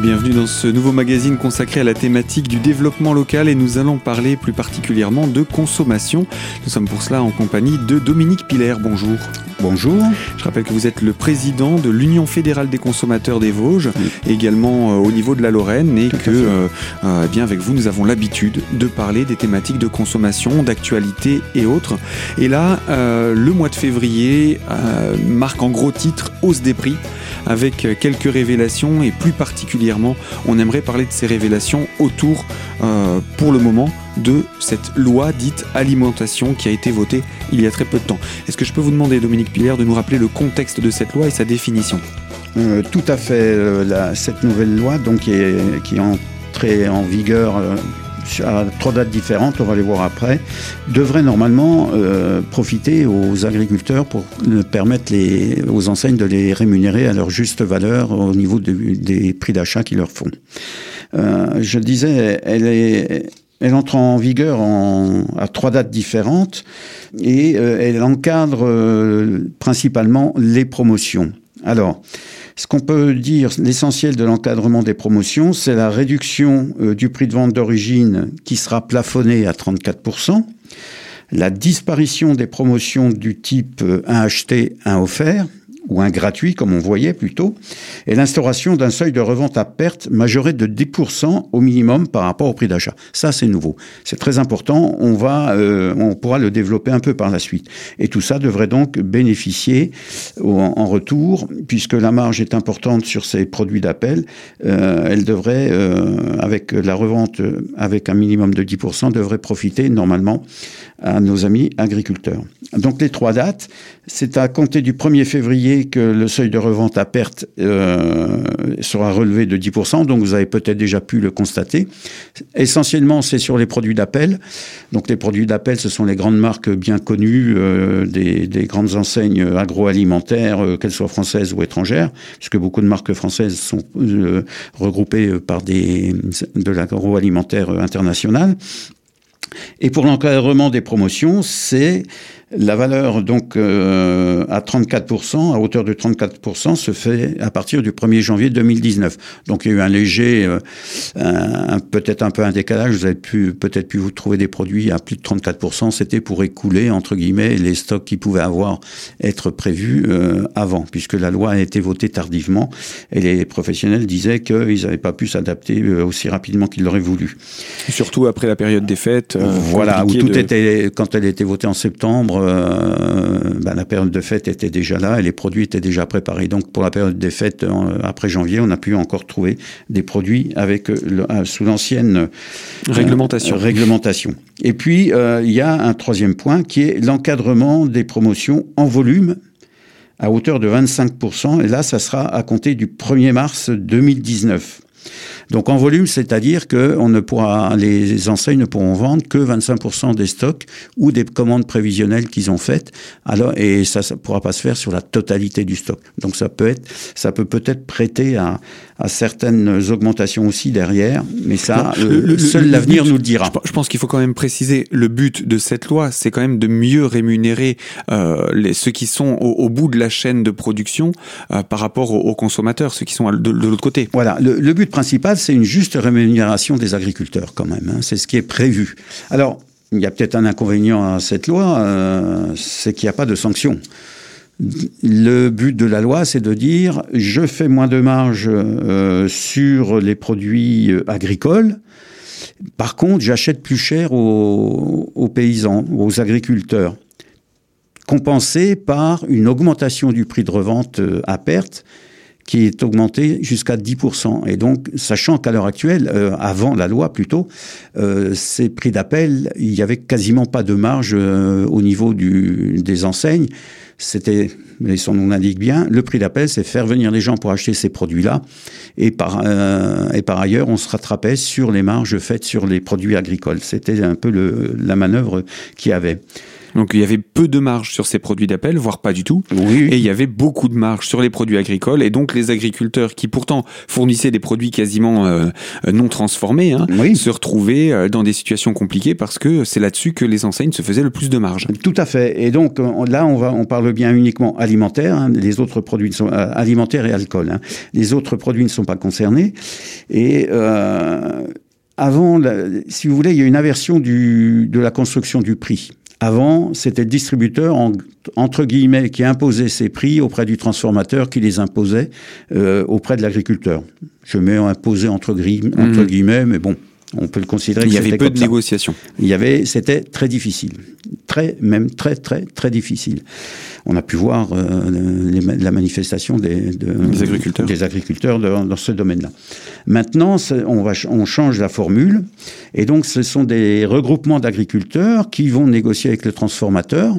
Bienvenue dans ce nouveau magazine consacré à la thématique du développement local et nous allons parler plus particulièrement de consommation. Nous sommes pour cela en compagnie de Dominique Piller. Bonjour. Bonjour. Je rappelle que vous êtes le président de l'Union fédérale des consommateurs des Vosges, également euh, au niveau de la Lorraine, et que, euh, euh, eh bien, avec vous, nous avons l'habitude de parler des thématiques de consommation, d'actualité et autres. Et là, le mois de février marque en gros titre hausse des prix avec quelques révélations et plus particulièrement, on aimerait parler de ces révélations autour, euh, pour le moment, de cette loi dite alimentation qui a été votée il y a très peu de temps. Est-ce que je peux vous demander, Dominique Piller, de nous rappeler le contexte de cette loi et sa définition? Euh, Tout à fait. Euh, cette nouvelle loi, donc, qui est, qui est entrée en vigueur à trois dates différentes, on va les voir après, devrait normalement euh, profiter aux agriculteurs pour permettre les, aux enseignes de les rémunérer à leur juste valeur au niveau des prix d'achat qu'ils leur font. Euh, je disais, elle est elle entre en vigueur à trois dates différentes et euh, elle encadre principalement les promotions. Alors, ce qu'on peut dire, l'essentiel de l'encadrement des promotions, c'est la réduction euh, du prix de vente d'origine qui sera plafonné à 34%, la disparition des promotions du type 1 euh, acheté, 1 offert, ou un gratuit, comme on voyait plutôt, et l'instauration d'un seuil de revente à perte majoré de 10% au minimum par rapport au prix d'achat. Ça, c'est nouveau. C'est très important. On va, euh, on pourra le développer un peu par la suite. Et tout ça devrait donc bénéficier en, retour, puisque la marge est importante sur ces produits d'appel. Euh, elle devrait, euh, avec la revente avec un minimum de 10%, devrait profiter normalement à nos amis agriculteurs. Donc les trois dates, c'est à compter du 1er février que le seuil de revente à perte euh, sera relevé de 10%, donc vous avez peut-être déjà pu le constater. Essentiellement, c'est sur les produits d'appel. Donc les produits d'appel, ce sont les grandes marques bien connues euh, des, des, grandes enseignes agroalimentaires, euh, qu'elles soient françaises ou étrangères, puisque beaucoup de marques françaises sont regroupées par des, de l'agroalimentaire international. Et pour l'encadrement des promotions, c'est la valeur donc euh, à 34%, à hauteur de 34%, se fait à partir du 1er janvier 2019. Donc il y a eu un léger, euh, peut-être un peu un décalage. Vous avez pu peut-être pu vous trouver des produits à plus de 34%. C'était pour écouler entre guillemets les stocks qui pouvaient avoir être prévus euh, avant, puisque la loi a été votée tardivement et les professionnels disaient qu'ils n'avaient pas pu s'adapter aussi rapidement qu'ils l'auraient voulu. surtout après la période des fêtes. voilà, où tout était quand elle a été votée en septembre euh, ben, la période de fête était déjà là et les produits étaient déjà préparés. Donc pour la période des fêtes, après janvier, on a pu encore trouver des produits avec euh, sous l'ancienne euh, réglementation. réglementation. Et puis il y a un troisième point qui est l'encadrement des promotions en volume à hauteur de 25%. Et là, ça sera à compter du 1er mars 2019. Donc en volume, c'est-à-dire que on ne pourra, les enseignes ne pourront vendre que 25% des stocks ou des commandes prévisionnelles qu'ils ont faites. Alors et ça, ça pourra pas se faire sur la totalité du stock. Donc ça peut être, ça peut peut-être prêter à, à certaines augmentations aussi derrière, mais ça, le, seul l'avenir nous le dira. Je pense qu'il faut quand même préciser le but de cette loi, c'est quand même de mieux rémunérer euh, les, ceux qui sont au, bout de la chaîne de production euh, par rapport aux, consommateurs, ceux qui sont de, de l'autre côté. Voilà, le, le but principal c'est une juste rémunération des agriculteurs quand même. Hein. C'est ce qui est prévu. Alors, il y a peut-être un inconvénient à cette loi, euh, c'est qu'il n'y a pas de sanction. Le but de la loi, c'est de dire je fais moins de marge euh, sur les produits euh, agricoles. Par contre, j'achète plus cher aux, aux, paysans, aux agriculteurs, compensé par une augmentation du prix de revente à perte qui est augmenté jusqu'à 10%. Et donc, sachant qu'à l'heure actuelle, euh, avant la loi plutôt, euh, ces prix d'appel, il y avait quasiment pas de marge euh, au niveau du, des enseignes. C'était, mais son nom l'indique bien, le prix d'appel, c'est faire venir les gens pour acheter ces produits-là. Et par, euh, et par ailleurs, on se rattrapait sur les marges faites sur les produits agricoles. C'était un peu le, la manœuvre qu'il y avait. Donc il y avait peu de marge sur ces produits d'appel, voire pas du tout. Oui. Et il y avait beaucoup de marge sur les produits agricoles. Et donc les agriculteurs qui pourtant fournissaient des produits quasiment euh, non transformés hein, Oui. se retrouvaient euh, dans des situations compliquées parce que c'est là-dessus que les enseignes se faisaient le plus de marge. Tout à fait. Et donc on- là, on va, on parle bien uniquement alimentaire. hein. Les autres produits sont euh, alimentaires et alcool. hein. Les autres produits ne sont pas concernés. Et euh, avant, la- si vous voulez, il y a une inversion du, de la construction du prix. Avant, c'était le distributeur, en- entre guillemets, qui imposait ses prix auprès du transformateur, qui les imposait euh, auprès de l'agriculteur. Je mets imposé entre, gris- entre guillemets, mais bon, on peut le considérer Il y avait peu de ça. négociations. Il y avait, c'était très difficile, très, même très, très, très difficile. On a pu voir euh, les la manifestation des, de- Des agriculteurs. des agriculteurs dans, dans ce domaine-là. Maintenant, on, va, on change la formule, et donc ce sont des regroupements d'agriculteurs qui vont négocier avec le transformateur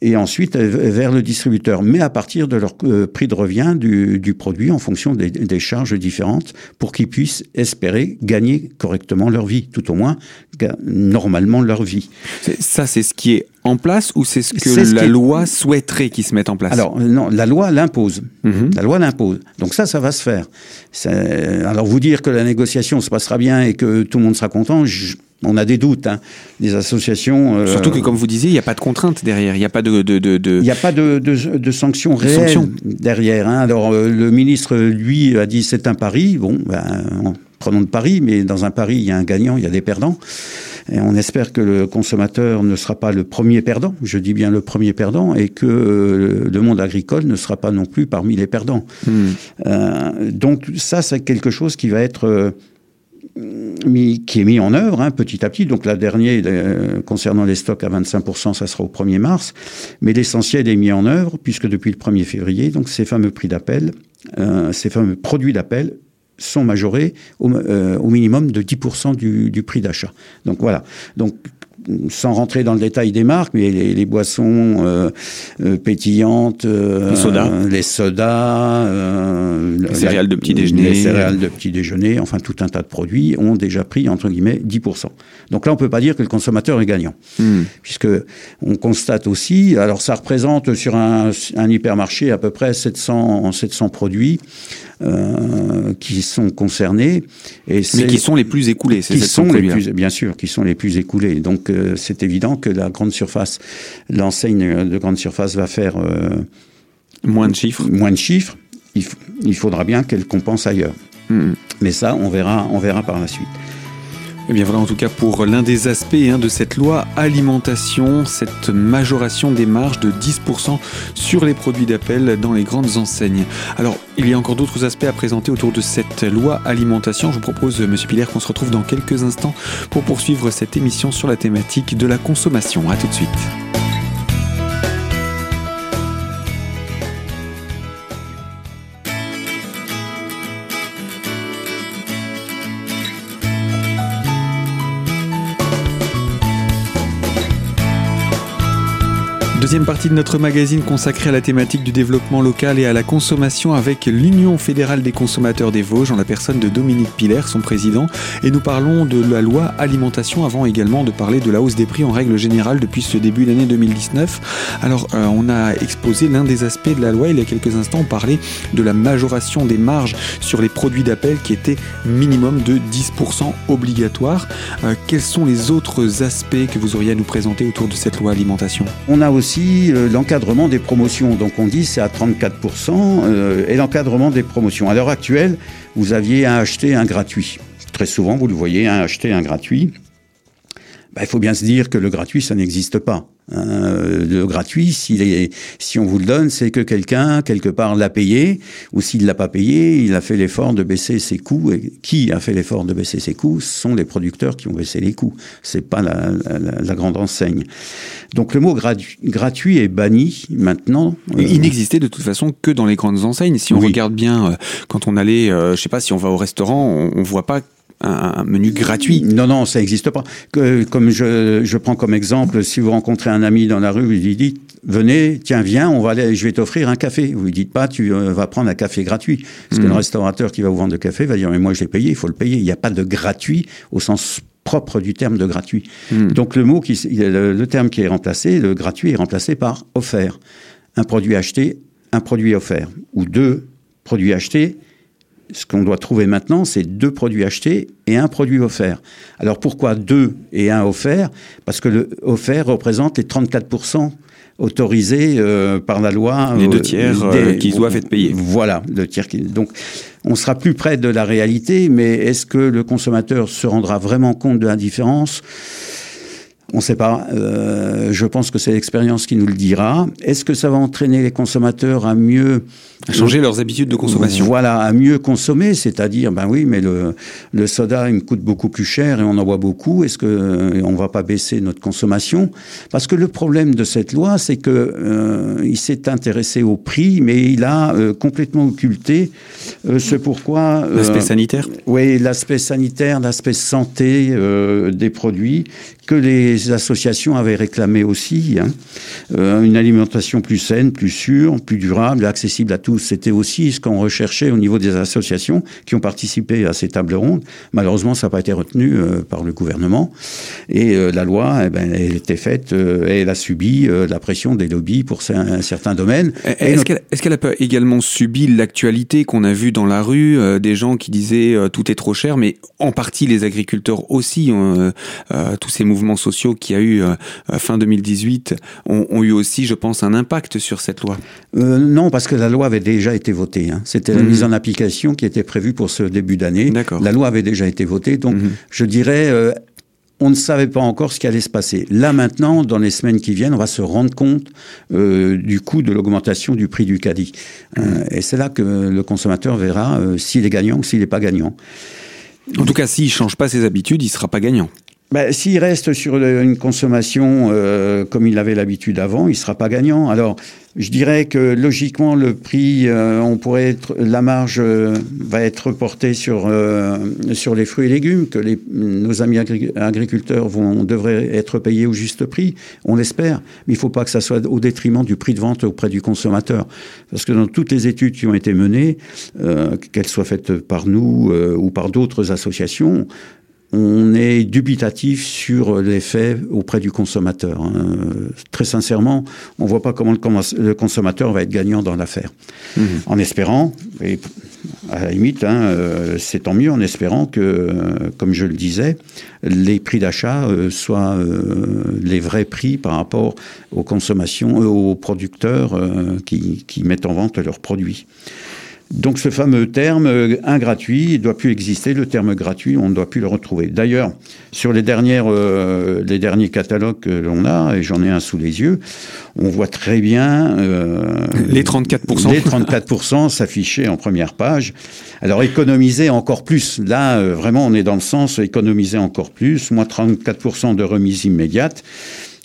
et ensuite euh, vers le distributeur, mais à partir de leur euh, prix de revient du, du produit en fonction des, des charges différentes pour qu'ils puissent espérer gagner correctement leur vie, tout au moins normalement leur vie. Ça, c'est ce qui est en place ou c'est ce que ce la est- loi souhaiterait qu'il se mette en place? Alors euh, non, la loi l'impose. Mhm. La loi l'impose. Donc ça, ça va se faire. Alors vous dire que la négociation se passera bien et que tout le monde sera content, je- on a des doutes. Hein. Les associations. euh, Surtout que, comme vous disiez, il n'y a pas de contrainte derrière. Il n'y a pas de. de, de, de- Il n'y a pas de, de, de sanctions réelles sanctions. derrière. Hein. Alors euh, le ministre, lui, a dit c'est un pari. Bon, ben, on- prenons le pari, mais dans un pari, il y a un gagnant, il y a des perdants. Et on espère que le consommateur ne sera pas le premier perdant, je dis bien le premier perdant, et que euh, le monde agricole ne sera pas non plus parmi les perdants. Hmm. Donc ça, c'est quelque chose qui va être qui est mis en œuvre hein, petit à petit. Donc la dernière, euh, concernant les stocks à 25%, ça sera au 1er mars. Mais l'essentiel est mis en œuvre, puisque depuis le 1er février, donc ces fameux prix d'appel, euh, ces fameux produits d'appel sont majorés au, euh, minimum de 10% du, du prix d'achat. Donc voilà. Donc sans rentrer dans le détail des marques, mais les, les boissons euh, euh, pétillantes, euh, Les sodas. les sodas, Les la- céréales de petit déjeuner. les céréales de petit déjeuner, enfin tout un tas de produits ont déjà pris entre guillemets 10%. Donc là, on peut pas dire que le consommateur est gagnant, Hmm. puisque on constate aussi, alors ça représente sur un, un hypermarché à peu près 700 700 produits qui sont concernés et Mais qui sont les plus écoulés, qui sont les plus, bien sûr, qui sont les plus écoulés. Donc euh, c'est évident que la grande surface, l'enseigne de grande surface va faire euh, Moins de chiffres. moins de chiffres. Il, faudra bien qu'elle compense ailleurs. Hmm. Mais ça, on verra, on verra par la suite. Eh bien voilà en tout cas pour l'un des aspects hein, de cette loi alimentation, cette majoration des marges de 10% sur les produits d'appel dans les grandes enseignes. Alors il y a encore d'autres aspects à présenter autour de cette loi alimentation. Je vous propose, Monsieur Pilaire, qu'on se retrouve dans quelques instants pour poursuivre cette émission sur la thématique de la consommation. À tout de suite. Deuxième partie de notre magazine consacrée à la thématique du développement local et à la consommation avec l'Union fédérale des consommateurs des Vosges en la personne de Dominique Piller, son président. Et nous parlons de la loi alimentation avant également de parler de la hausse des prix en règle générale depuis ce début d'année 2019. Alors euh, on a exposé l'un des aspects de la loi. Il y a quelques instants, on parlait de la majoration des marges sur les produits d'appel qui était minimum de 10% obligatoire. Euh, quels sont les autres aspects que vous auriez à nous présenter autour de cette loi alimentation? On a aussi euh, l'encadrement des promotions. Donc on dit c'est à 34% euh, et l'encadrement des promotions. À l'heure actuelle, vous aviez un acheté, un gratuit. Très souvent, vous le voyez, un acheté, un gratuit. Ben, il faut bien se dire que le gratuit, ça n'existe pas. Euh, le gratuit, s'il est, si on vous le donne, c'est que quelqu'un, quelque part, l'a payé, ou s'il l'a pas payé, il a fait l'effort de baisser ses coûts. Et qui a fait l'effort de baisser ses coûts Ce sont les producteurs qui ont baissé les coûts. C'est pas la, la- la- la grande enseigne. Donc le mot gratu- gratuit est banni maintenant. Euh, Il n'existait de toute façon que dans les grandes enseignes. Si on Oui. regarde bien, euh, quand on allait, euh, je sais pas, si on va au restaurant, on, on voit pas un, un menu gratuit. Non, non, ça n'existe pas. Que, comme je, je prends comme exemple, si vous rencontrez un ami dans la rue, vous lui dites, venez, tiens, viens, on va aller, je vais t'offrir un café. Vous lui dites pas, tu euh, vas prendre un café gratuit. Parce que Mhm. le restaurateur qui va vous vendre le café va dire, mais moi je l'ai payé, il faut le payer. Il n'y a pas de gratuit au sens propre du terme de gratuit. Hmm. Donc le mot qui, le, terme qui est remplacé, le gratuit est remplacé par offert. Un produit acheté, un produit offert, ou deux produits achetés. Ce qu'on doit trouver maintenant, c'est deux produits achetés et un produit offert. Alors pourquoi deux et un offert? Parce que le offert représente les 34% autorisés euh, par la loi. Les deux tiers euh, qui doivent être payés. Voilà, le tiers qui. Donc, on sera plus près de la réalité, mais est-ce que le consommateur se rendra vraiment compte de la différence? On ne sait pas. Euh, je pense que c'est l'expérience qui nous le dira. Est-ce que ça va entraîner les consommateurs à mieux changer leurs habitudes de consommation Voilà, à mieux consommer, c'est-à-dire, ben oui, mais le, le soda, il me coûte beaucoup plus cher et on en boit beaucoup. Est-ce que euh, on va pas baisser notre consommation? Parce que le problème de cette loi, c'est que euh, il s'est intéressé au prix, mais il a euh, complètement occulté ce pourquoi l'aspect sanitaire? Oui, l'aspect sanitaire, l'aspect santé des produits que les associations avaient réclamé aussi. Hein. Euh, une alimentation plus saine, plus sûre, plus durable, accessible à tous. C'était aussi ce qu'on recherchait au niveau des associations qui ont participé à ces tables rondes. Malheureusement, ça n'a pas été retenu euh, par le gouvernement. Et euh, la loi, eh ben, elle était faite et elle a subi la pression des lobbies pour un, certain domaine. Est-ce qu'elle est a pas également subi l'actualité qu'on a vue dans la rue, des gens qui disaient tout est trop cher, mais en partie les agriculteurs aussi, tous ces mouvements mouvements sociaux qui a eu euh, fin 2018 ont, eu aussi, je pense, un impact sur cette loi euh, Non, parce que la loi avait déjà été votée. Hein. C'était la mhm. mise en application qui était prévue pour ce début d'année. La loi avait déjà été votée. Donc, mhm. je dirais, euh, on ne savait pas encore ce qui allait se passer. Là maintenant, dans les semaines qui viennent, on va se rendre compte du coût de l'augmentation du prix du caddie. Mhm. et c'est là que le consommateur verra s'il est gagnant ou s'il n'est pas gagnant. En tout cas, s'il ne change pas ses habitudes, il ne sera pas gagnant. Ben, S'il reste sur une consommation euh, comme il avait l'habitude avant, il sera pas gagnant. Alors, je dirais que logiquement, le prix, euh, on pourrait être, la marge euh, va être reportée sur sur les fruits et légumes, que les, nos amis agriculteurs vont devraient être payés au juste prix. On l'espère, mais il faut pas que ça soit au détriment du prix de vente auprès du consommateur, parce que dans toutes les études qui ont été menées, qu'elles soient faites par nous ou par d'autres associations, on est dubitatif sur l'effet auprès du consommateur. Hein. Très sincèrement, on ne voit pas comment le consommateur va être gagnant dans l'affaire. Mmh. En espérant, et à la limite, hein, euh, c'est tant mieux en espérant que, comme je le disais, les prix d'achat euh, soient euh, les vrais prix par rapport aux consommations, aux producteurs qui, qui mettent en vente leurs produits. Donc ce fameux terme euh, ingratuit, il ne doit plus exister. Le terme gratuit, on ne doit plus le retrouver. D'ailleurs, sur les, dernières, euh, les derniers catalogues que l'on a, et j'en ai un sous les yeux, on voit très bien... Euh, les 34%. Les 34% s'afficher en première page. Alors économiser encore plus. Là, vraiment, on est dans le sens économiser encore plus. Moins 34% de remise immédiate.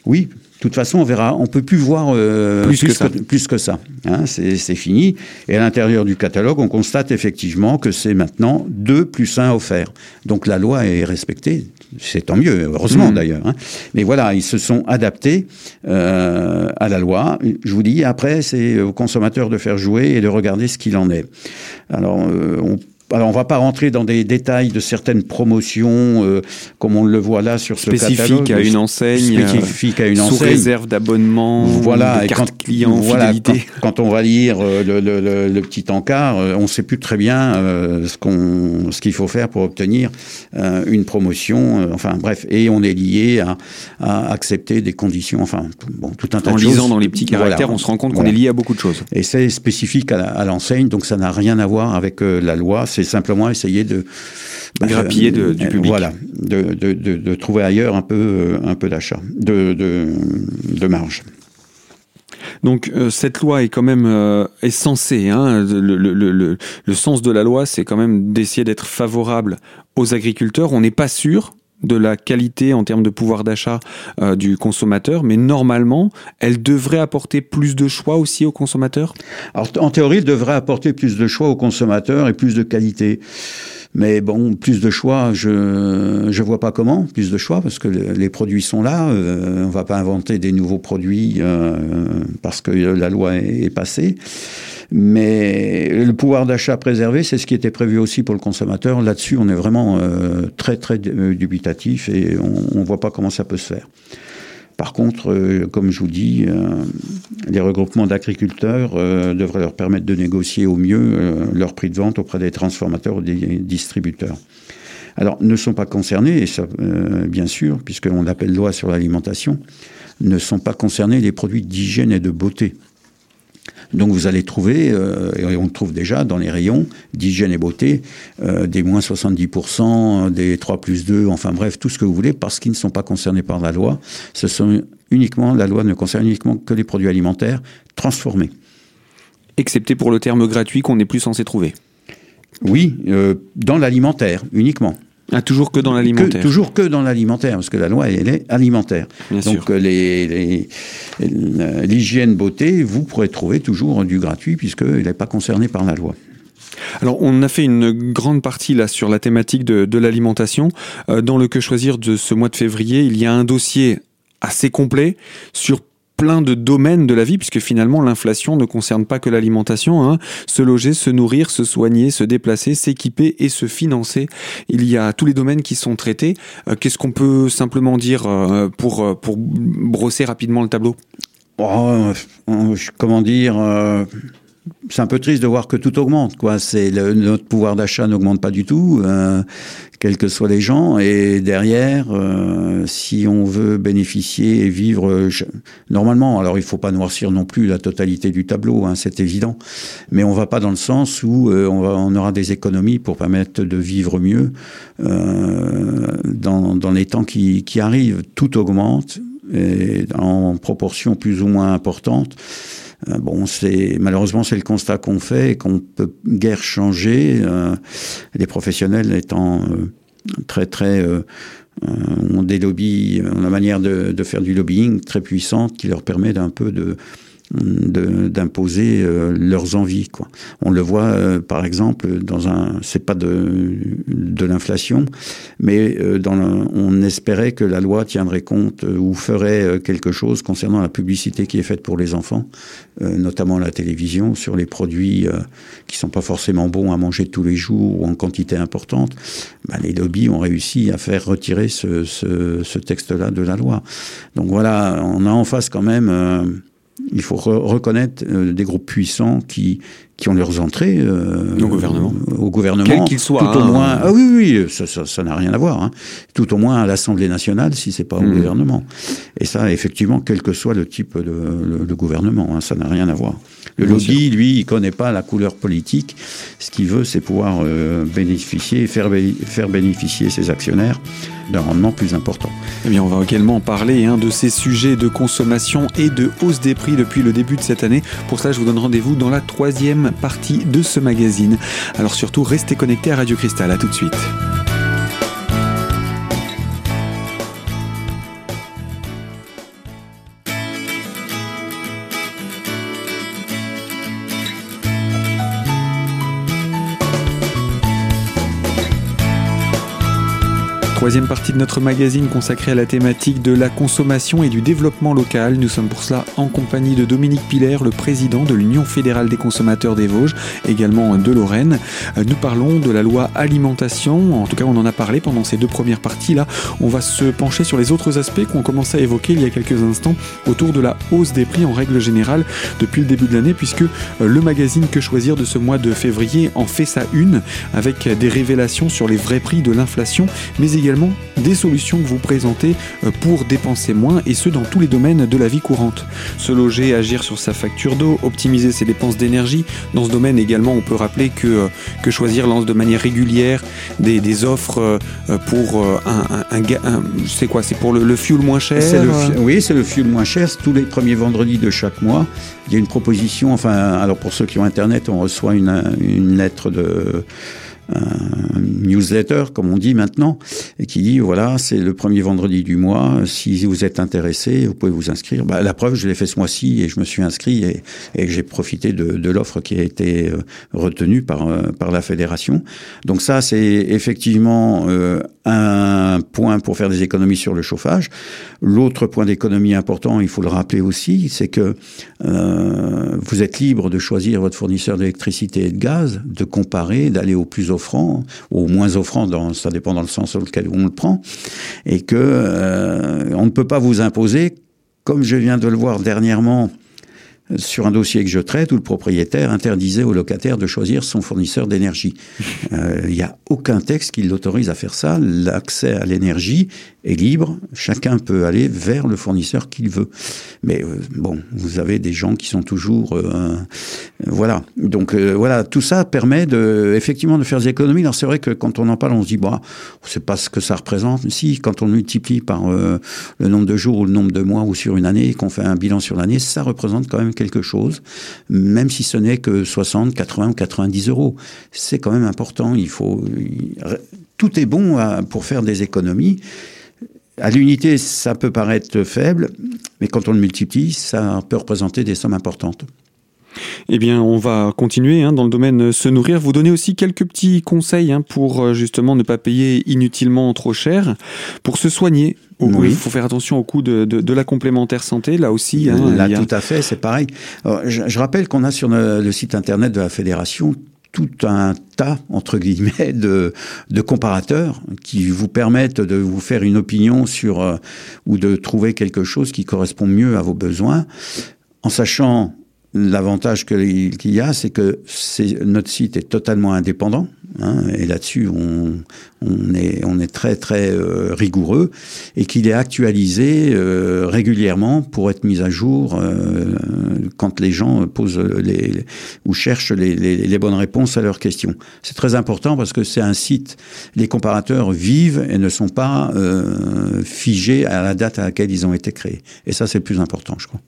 Oui, toute façon, on verra, on peut plus voir euh, plus, que ça. plus, que ça. Hein, c'est fini. Et à l'intérieur du catalogue, on constate effectivement que c'est maintenant 2 plus 1 offert. Donc la loi est respectée. C'est tant mieux, heureusement mmh. d'ailleurs. Hein. Mais voilà, ils se sont adaptés euh, à la loi. Je vous dis, après, c'est aux consommateurs de faire jouer et de regarder ce qu'il en est. Alors, euh, on alors, on va pas rentrer dans des détails de certaines promotions, euh, comme on le voit là sur ce spécifique À une enseigne, euh, spécifique à une enseigne. Sous réserve d'abonnement, voilà, carte quand, client, voilà, fidélité. Quand, on va lire euh, le, le, le, petit encart, on ne sait plus très bien ce qu'on, ce qu'il faut faire pour obtenir une promotion. enfin, bref, et on est lié à, à, accepter des conditions. Enfin, bon, tout un tas en de choses. En lisant dans les petits caractères, on se rend compte qu'on est lié à beaucoup de choses. Et c'est spécifique à l'enseigne, donc ça n'a rien à voir avec la loi. C'est simplement essayer de bah, grappiller de, du euh, public. Voilà, de, de, de, trouver ailleurs un peu, euh, un peu d'achat, de, de, marge. Donc euh, cette loi est quand même est censée, hein, le, le, le, le, sens de la loi, c'est quand même d'essayer d'être favorable aux agriculteurs. On n'est pas sûr de la qualité en termes de pouvoir d'achat euh, du consommateur, mais normalement, elle devrait apporter plus de choix aussi aux consommateurs? Alors, en théorie, elle devrait apporter plus de choix aux consommateurs et plus de qualité. Mais bon, plus de choix, je ne vois pas comment, plus de choix, parce que les produits sont là. on ne va pas inventer des nouveaux produits parce que la loi est, passée. Mais le pouvoir d'achat préservé, c'est ce qui était prévu aussi pour le consommateur. Là-dessus, on est vraiment très, très dubitatif et on ne voit pas comment ça peut se faire. Par contre, euh, comme je vous dis, euh, les regroupements d'agriculteurs euh, devraient leur permettre de négocier au mieux leur prix de vente auprès des transformateurs ou des distributeurs. Alors, ne sont pas concernés, et ça, bien sûr, puisqu'on appelle loi sur l'alimentation, ne sont pas concernés les produits d'hygiène et de beauté. Donc vous allez trouver, euh, et on le trouve déjà dans les rayons d'hygiène et beauté, euh, des moins 70%, des 3 plus 2, enfin bref, tout ce que vous voulez, parce qu'ils ne sont pas concernés par la loi. Ce sont uniquement, la loi ne concerne uniquement que les produits alimentaires transformés. Excepté pour le terme gratuit qu'on n'est plus censé trouver. Oui, euh, dans l'alimentaire uniquement. Ah, toujours que dans l'alimentaire. toujours que dans l'alimentaire, parce que la loi, elle est alimentaire. Donc l'hygiène les, beauté, vous pourrez trouver toujours du gratuit, puisqu'il n'est pas concerné par la loi. Alors, on a fait une grande partie là sur la thématique de, de l'alimentation. Euh, dans le Que choisir de ce mois de février, il y a un dossier assez complet sur plein de domaines de la vie, puisque finalement l'inflation ne concerne pas que l'alimentation. Hein. Se loger, se nourrir, se soigner, se déplacer, s'équiper et se financer. Il y a tous les domaines qui sont traités. Euh, qu'est-ce qu'on peut simplement dire euh, pour, euh, pour brosser rapidement le tableau? Oh, Comment dire c'est un peu triste de voir que tout augmente. Quoi. C'est notre pouvoir d'achat n'augmente pas du tout, euh, quels que soient les gens. Et derrière, euh, si on veut bénéficier et vivre euh, normalement, alors il faut pas noircir non plus la totalité du tableau, hein, c'est évident. Mais on va pas dans le sens où on, va, on, aura des économies pour permettre de vivre mieux dans, dans, les temps qui, arrivent. Tout augmente en proportion plus ou moins importante. Euh, bon, c'est malheureusement c'est le constat qu'on fait et qu'on peut guère changer. Euh, les professionnels étant euh, très très ont des lobbies, ont la manière de, faire du lobbying très puissante qui leur permet d'un peu de d'imposer euh, leurs envies. Quoi. On le voit euh, par exemple dans un, c'est pas de, de l'inflation, mais euh, dans on espérait que la loi tiendrait compte ou ferait quelque chose concernant la publicité qui est faite pour les enfants, notamment la télévision, sur les produits qui sont pas forcément bons à manger tous les jours ou en quantité importante. Ben, les lobbies ont réussi à faire retirer ce, ce, ce texte-là de la loi. Donc voilà, on a en face quand même il faut reconnaître euh, des groupes puissants qui, qui ont leurs entrées euh, au gouvernement. Au gouvernement. Quel qu'il soit. Tout au hein. moins. Ah oui, oui, ça n'a rien à voir. Hein. Tout au moins à l'Assemblée nationale, si c'est pas au mmh. gouvernement. Et ça, effectivement, quel que soit le type de, de, gouvernement, hein, ça n'a rien à voir. Le lobby, lui, il connaît pas la couleur politique. Ce qu'il veut, c'est pouvoir euh, bénéficier, faire, faire bénéficier ses actionnaires d'un rendement plus important. Eh bien, on va également parler hein, de ces sujets de consommation et de hausse des prix depuis le début de cette année. Pour cela, je vous donne rendez-vous dans la troisième partie de ce magazine. Alors surtout, restez connectés à Radio Cristal. À tout de suite. Troisième partie de notre magazine consacrée à la thématique de la consommation et du développement local. Nous sommes pour cela en compagnie de Dominique Piller, le président de l'Union fédérale des consommateurs des Vosges, également de Lorraine. Nous parlons de la loi alimentation. En tout cas, on en a parlé pendant ces deux premières parties. Là, on va se pencher sur les autres aspects qu'on commençait à évoquer il y a quelques instants autour de la hausse des prix en règle générale depuis le début de l'année, puisque euh, le magazine Que choisir de ce mois de février en fait sa une avec des révélations sur les vrais prix de l'inflation, mais également des solutions que vous présentez euh, pour dépenser moins et ce dans tous les domaines de la vie courante. Se loger, agir sur sa facture d'eau, optimiser ses dépenses d'énergie. Dans ce domaine également, on peut rappeler que, euh, que choisir lance de manière régulière des, offres euh, pour un, un, c'est quoi C'est pour le, fuel moins cher Oui, c'est le fuel moins cher. Tous les premiers vendredis de chaque mois, il y a une proposition. Enfin, alors pour ceux qui ont Internet, on reçoit une, une lettre de un newsletter, comme on dit maintenant, et qui dit voilà, c'est le premier vendredi du mois. Si vous êtes intéressé, vous pouvez vous inscrire. Bah, la preuve, je l'ai fait ce mois-ci et je me suis inscrit et, j'ai profité de, l'offre qui a été euh, retenue par euh, par la fédération. Donc ça, c'est effectivement euh, un point pour faire des économies sur le chauffage. L'autre point d'économie important, il faut le rappeler aussi, c'est que euh, vous êtes libre de choisir votre fournisseur d'électricité et de gaz, de comparer, d'aller au plus offrant, au moins offrant, dans, ça dépend dans le sens lequel on le prend, et que euh, on ne peut pas vous imposer, comme je viens de le voir dernièrement sur un dossier que je traite où le propriétaire interdisait au locataire de choisir son fournisseur d'énergie. Euh, il n'y a aucun texte qui l'autorise à faire ça. L'accès à l'énergie est libre. Chacun peut aller vers le fournisseur qu'il veut. Mais euh, bon, vous avez des gens qui sont toujours... Euh, voilà. Donc voilà, tout ça permet de, effectivement de faire des économies. Alors c'est vrai que quand on en parle, on se dit, bah, on ne sait pas ce que ça représente. Si, quand on multiplie par le nombre de jours ou le nombre de mois ou sur une année, qu'on fait un bilan sur l'année, ça représente quand même quelque chose, même si ce n'est que 60, 80 ou 90 euros. C'est quand même important. Il faut, tout est bon pour faire des économies. À l'unité, ça peut paraître faible, mais quand on le multiplie, ça peut représenter des sommes importantes. Eh bien, on va continuer hein, dans le domaine se nourrir. Vous donner aussi quelques petits conseils hein, pour euh, justement ne pas payer inutilement trop cher, pour se soigner oui. Il faut faire attention au coût de, de, de la complémentaire santé, là aussi. Hein, là, tout à fait, c'est pareil. je, je, rappelle qu'on a sur le, le, site internet de la fédération tout un tas, entre guillemets, de, de, comparateurs qui vous permettent de vous faire une opinion sur euh, ou de trouver quelque chose qui correspond mieux à vos besoins, en sachant L'avantage qu'il y a, c'est que notre site est totalement indépendant, hein, et là-dessus on, est, très très euh, rigoureux, et qu'il est actualisé euh, régulièrement pour être mis à jour euh, quand les gens posent les, ou cherchent les, les, bonnes réponses à leurs questions. C'est très important parce que c'est un site, les comparateurs vivent et ne sont pas figés à la date à laquelle ils ont été créés. Et ça, c'est le plus important, je crois.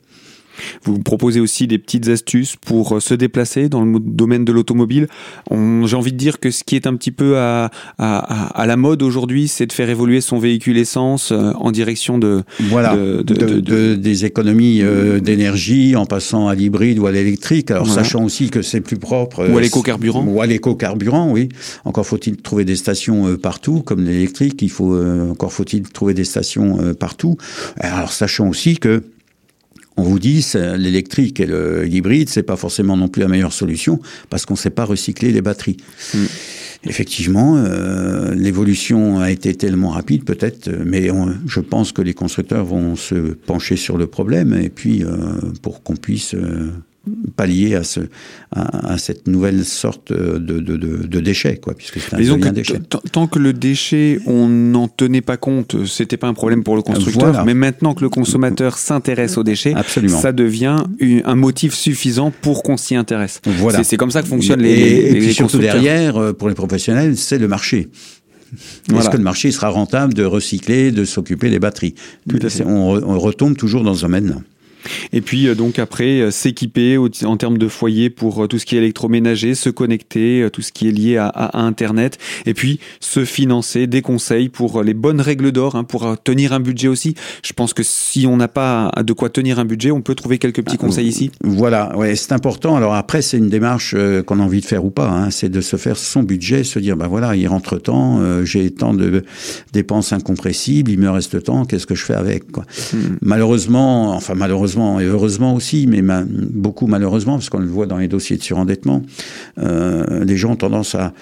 Vous proposez aussi des petites astuces pour euh, se déplacer dans le domaine de l'automobile. J'ai envie de dire que ce qui est un petit peu à, à, à la mode aujourd'hui, c'est de faire évoluer son véhicule essence euh, en direction de voilà de, de, de, des économies euh, d'énergie en passant à l'hybride ou à l'électrique. Alors sachant aussi que c'est plus propre. Ou à l'éco-carburant. Ou à l'éco-carburant, oui. Encore faut-il trouver des stations partout, comme l'électrique. Il faut encore faut-il trouver des stations partout. Alors sachant aussi que on vous dit l'électrique et l'hybride, c'est pas forcément non plus la meilleure solution parce qu'on ne sait pas recycler les batteries. Mm. Effectivement, euh, l'évolution a été tellement rapide, peut-être, mais je pense que les constructeurs vont se pencher sur le problème et puis euh, pour qu'on puisse euh, pallier à, ce, à, cette nouvelle sorte de, de, de, de déchet, quoi, puisque c'est un déchet. Tant que le déchet, on n'en tenait pas compte, c'était pas un problème pour le constructeur, mais maintenant que le consommateur s'intéresse aux déchets, Absolument. ça devient un motif suffisant pour qu'on s'y intéresse. Voilà. C'est comme ça que fonctionnent les, et, et puis surtout derrière, euh, pour les professionnels, c'est le marché. Est-ce que le marché sera rentable de recycler, de s'occuper des batteries? On, on, retombe toujours dans ce domaine-là. Et puis euh, donc après euh, s'équiper en termes de foyer pour euh, tout ce qui est électroménager, se connecter, tout ce qui est lié à, à Internet, et puis se financer des conseils pour les bonnes règles d'or, hein, pour tenir un budget aussi. Je pense que si on n'a pas de quoi tenir un budget, on peut trouver quelques petits ah, conseils ici. Voilà, ouais, c'est important. Alors après, c'est une démarche qu'on a envie de faire ou pas. Hein. C'est de se faire son budget, se dire ben voilà, il rentre tant, j'ai tant de dépenses incompressibles, il me reste tant, qu'est-ce que je fais avec quoi. Hmm. Malheureusement, enfin malheureusement et heureusement aussi, mais beaucoup malheureusement, parce qu'on le voit dans les dossiers de surendettement, euh, les gens ont tendance à,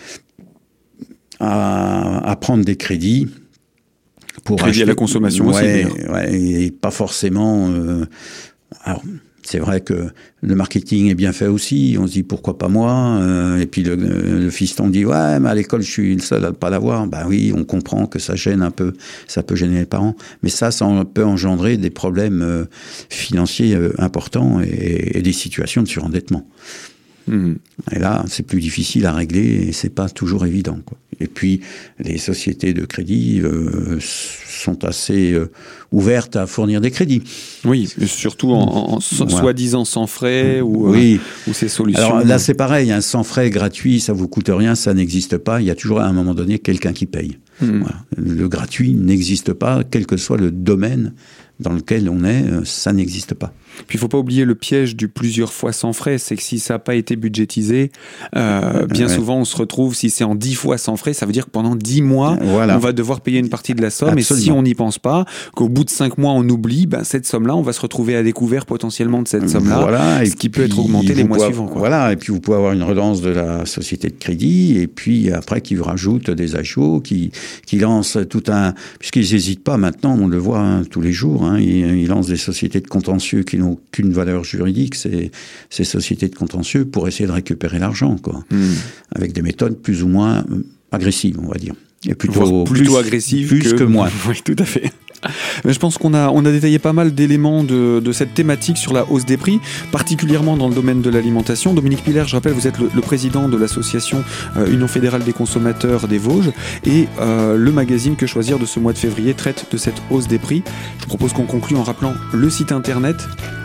à, prendre des crédits pour Crédit à la consommation aussi. Ouais, et pas forcément. Euh, alors, c'est vrai que le marketing est bien fait aussi. On se dit pourquoi pas moi. Euh, et puis le, le, fiston dit ouais, mais à l'école je suis le seul à ne pas l'avoir. Ben oui, on comprend que ça gêne un peu, ça peut gêner les parents. Mais ça, ça peut engendrer des problèmes euh, financiers euh, importants et, et, des situations de surendettement. Et là, c'est plus difficile à régler et c'est pas toujours évident. Quoi. Et puis, les sociétés de crédit euh, sont assez euh, ouvertes à fournir des crédits. Oui, surtout en, soi-disant sans frais ou, oui. ou ces solutions. Alors là, c'est pareil, un sans frais gratuit, ça vous coûte rien, ça n'existe pas. Il y a toujours à un moment donné quelqu'un qui paye. Mhm. Le gratuit n'existe pas, quel que soit le domaine dans lequel on est, ça n'existe pas. Puis il faut pas oublier le piège du plusieurs fois sans frais, c'est que si ça n'a pas été budgétisé, euh, bien souvent on se retrouve, si c'est en dix fois sans frais, ça veut dire que pendant dix mois, on va devoir payer une partie de la somme. Et si on n'y pense pas, qu'au bout de cinq mois on oublie, ben, cette somme-là, on va se retrouver à découvert potentiellement de cette somme-là, voilà, ce qui peut être augmenté les mois suivants. Voilà, et puis vous pouvez avoir une relance de la société de crédit, et puis après qui vous rajoute des ajouts, qui, qui lance tout un... Puisqu'ils n'hésitent pas maintenant, on le voit hein, tous les jours, hein, ils, ils lancent des sociétés de contentieux qui n'ont qu'une valeur juridique, ces, ces sociétés de contentieux, pour essayer de récupérer l'argent, quoi. Hmm. Avec des méthodes plus ou moins euh, agressives, on va dire. Et plutôt, plutôt agressives plus que, que moins. Oui, tout à fait. Je pense qu'on a, on a détaillé pas mal d'éléments de, de, cette thématique sur la hausse des prix, particulièrement dans le domaine de l'alimentation. Dominique Piller, je rappelle, vous êtes le, président de l'association euh, Union fédérale des consommateurs des Vosges et euh, le magazine Que choisir de ce mois de février traite de cette hausse des prix. Je propose qu'on conclue en rappelant le site internet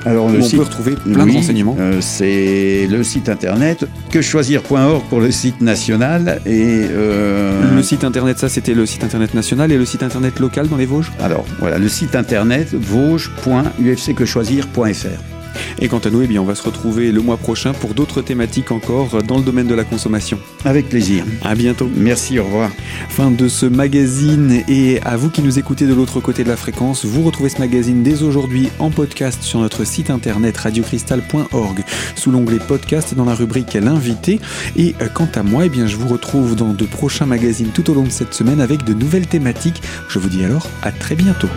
Alors, où on peut retrouver plein de renseignements. Euh, c'est le site internet quechoisir.org pour le site national et le site internet ça c'était le site internet national et le site internet local dans les Vosges? Alors voilà, le site internet vosges.ufcquechoisir.fr. Et quant à nous, eh bien, on va se retrouver le mois prochain pour d'autres thématiques encore dans le domaine de la consommation. Avec plaisir. À bientôt. Merci, au revoir. Fin de ce magazine et à vous qui nous écoutez de l'autre côté de la fréquence, vous retrouvez ce magazine dès aujourd'hui en podcast sur notre site internet radiocristal.org sous l'onglet podcast dans la rubrique l'invité. Et euh, quant à moi, eh bien, je vous retrouve dans de prochains magazines tout au long de cette semaine avec de nouvelles thématiques. Je vous dis alors à très bientôt.